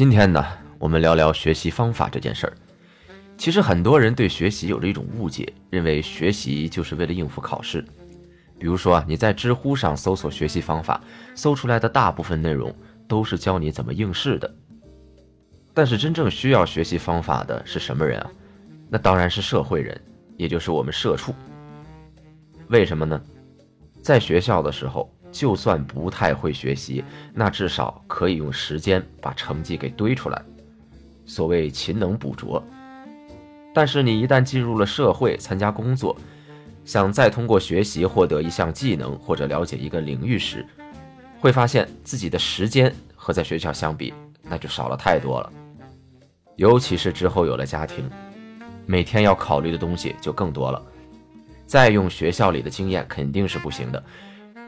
今天呢，我们聊聊学习方法这件事儿。其实很多人对学习有着一种误解，认为学习就是为了应付考试。比如说啊，你在知乎上搜索学习方法，搜出来的大部分内容都是教你怎么应试的。但是真正需要学习方法的是什么人啊？那当然是社会人，也就是我们社畜。为什么呢？在学校的时候。就算不太会学习，那至少可以用时间把成绩给堆出来，所谓勤能补拙。但是你一旦进入了社会，参加工作，想再通过学习获得一项技能或者了解一个领域时，会发现自己的时间和在学校相比，那就少了太多了。尤其是之后有了家庭，每天要考虑的东西就更多了，再用学校里的经验肯定是不行的。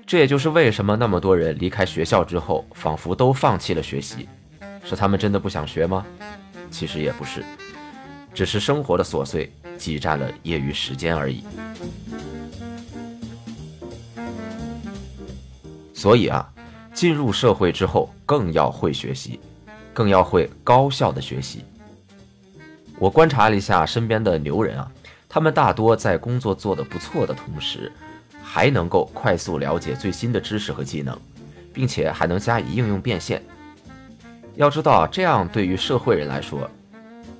这也就是为什么那么多人离开学校之后，仿佛都放弃了学习，是他们真的不想学吗？其实也不是，只是生活的琐碎挤占了业余时间而已。所以啊，进入社会之后更要会学习，更要会高效的学习。我观察了一下身边的牛人啊，他们大多在工作做得不错的同时。还能够快速了解最新的知识和技能，并且还能加以应用变现。要知道，这样对于社会人来说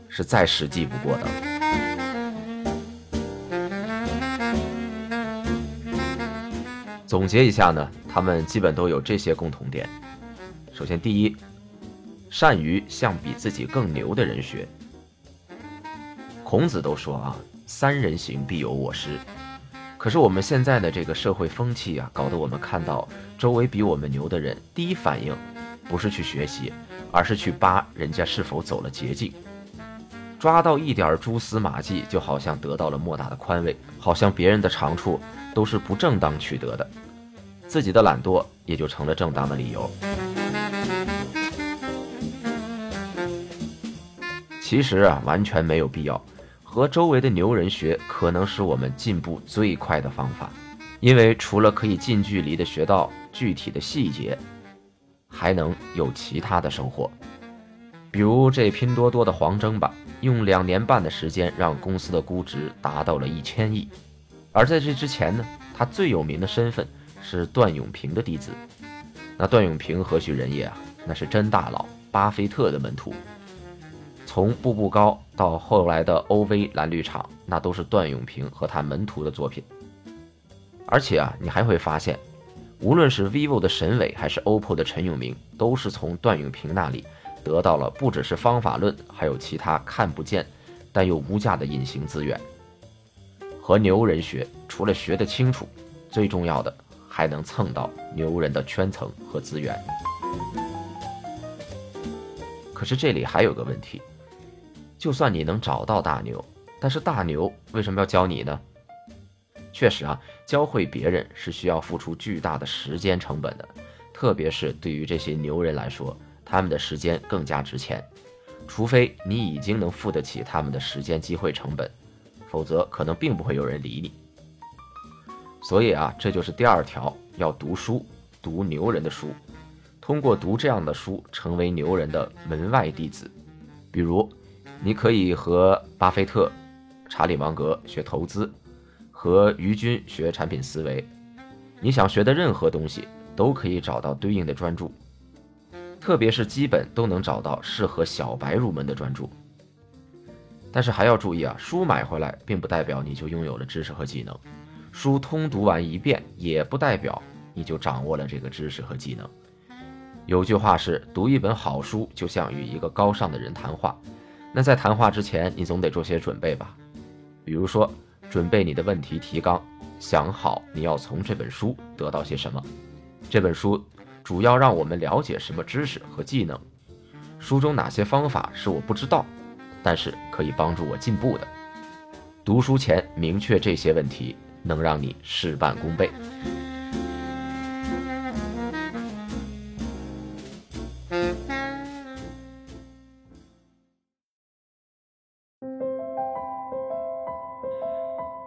是再实际不过的。总结一下呢，他们基本都有这些共同点。首先，第一，善于向比自己更牛的人学。孔子都说啊，三人行必有我师。可是我们现在的这个社会风气啊，搞得我们看到周围比我们牛的人，第一反应不是去学习，而是去扒人家是否走了捷径，抓到一点蛛丝马迹，就好像得到了莫大的宽慰，好像别人的长处都是不正当取得的，自己的懒惰也就成了正当的理由。其实啊，完全没有必要。和周围的牛人学，可能是我们进步最快的方法，因为除了可以近距离的学到具体的细节，还能有其他的收获。比如这拼多多的黄峥吧，用两年半的时间让公司的估值达到了一千亿。而在这之前呢，他最有名的身份是段永平的弟子。那段永平何许人也啊？那是真大佬，巴菲特的门徒。从步步高到后来的 OV 蓝绿厂，那都是段永平和他门徒的作品。而且啊，你还会发现，无论是 vivo 的沈伟还是 OPPO 的陈永明，都是从段永平那里得到了不只是方法论，还有其他看不见但又无价的隐形资源。和牛人学，除了学得清楚，最重要的还能蹭到牛人的圈层和资源。可是这里还有个问题。就算你能找到大牛，但是大牛为什么要教你呢？确实啊，教会别人是需要付出巨大的时间成本的，特别是对于这些牛人来说，他们的时间更加值钱。除非你已经能付得起他们的时间机会成本，否则可能并不会有人理你。所以啊，这就是第二条，要读书，读牛人的书，通过读这样的书，成为牛人的门外弟子，比如。你可以和巴菲特、查理芒格学投资，和于军学产品思维。你想学的任何东西，都可以找到对应的专注，特别是基本都能找到适合小白入门的专注。但是还要注意啊，书买回来并不代表你就拥有了知识和技能，书通读完一遍也不代表你就掌握了这个知识和技能。有句话是，读一本好书就像与一个高尚的人谈话。那在谈话之前，你总得做些准备吧，比如说准备你的问题提纲，想好你要从这本书得到些什么。这本书主要让我们了解什么知识和技能，书中哪些方法是我不知道，但是可以帮助我进步的。读书前明确这些问题，能让你事半功倍。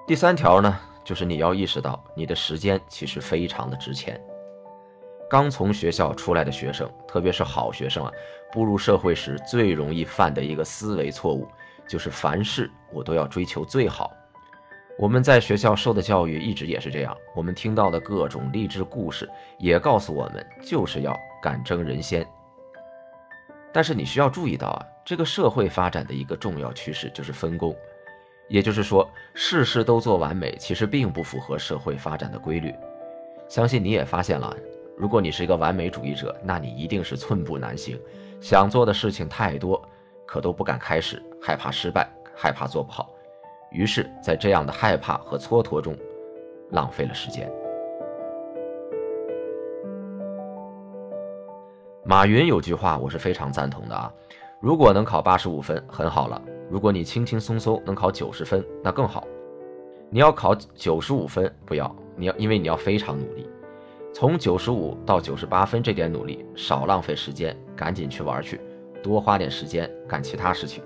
第三条呢，就是你要意识到你的时间其实非常的值钱。刚从学校出来的学生，特别是好学生啊，步入社会时最容易犯的一个思维错误，就是凡事我都要追求最好。我们在学校受的教育一直也是这样，我们听到的各种励志故事也告诉我们，就是要敢争人先。但是你需要注意到啊，这个社会发展的一个重要趋势就是分工。也就是说，事事都做完美，其实并不符合社会发展的规律。相信你也发现了，如果你是一个完美主义者，那你一定是寸步难行，想做的事情太多，可都不敢开始，害怕失败，害怕做不好，于是，在这样的害怕和蹉跎中，浪费了时间。马云有句话，我是非常赞同的啊，如果能考八十五分，很好了。如果你轻轻松松能考九十分，那更好。你要考九十五分，不要，你要因为你要非常努力。从九十五到九十八分这点努力，少浪费时间，赶紧去玩去，多花点时间干其他事情。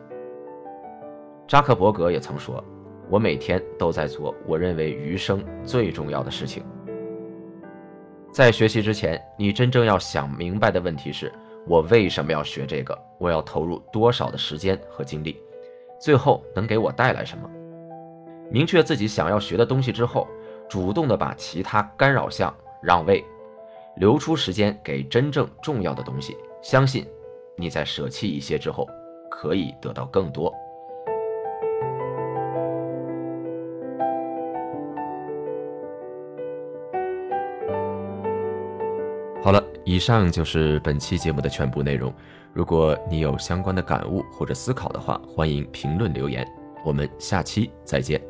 扎克伯格也曾说：“我每天都在做我认为余生最重要的事情。”在学习之前，你真正要想明白的问题是：我为什么要学这个？我要投入多少的时间和精力？最后能给我带来什么？明确自己想要学的东西之后，主动的把其他干扰项让位，留出时间给真正重要的东西。相信你在舍弃一些之后，可以得到更多。好了，以上就是本期节目的全部内容。如果你有相关的感悟或者思考的话，欢迎评论留言。我们下期再见。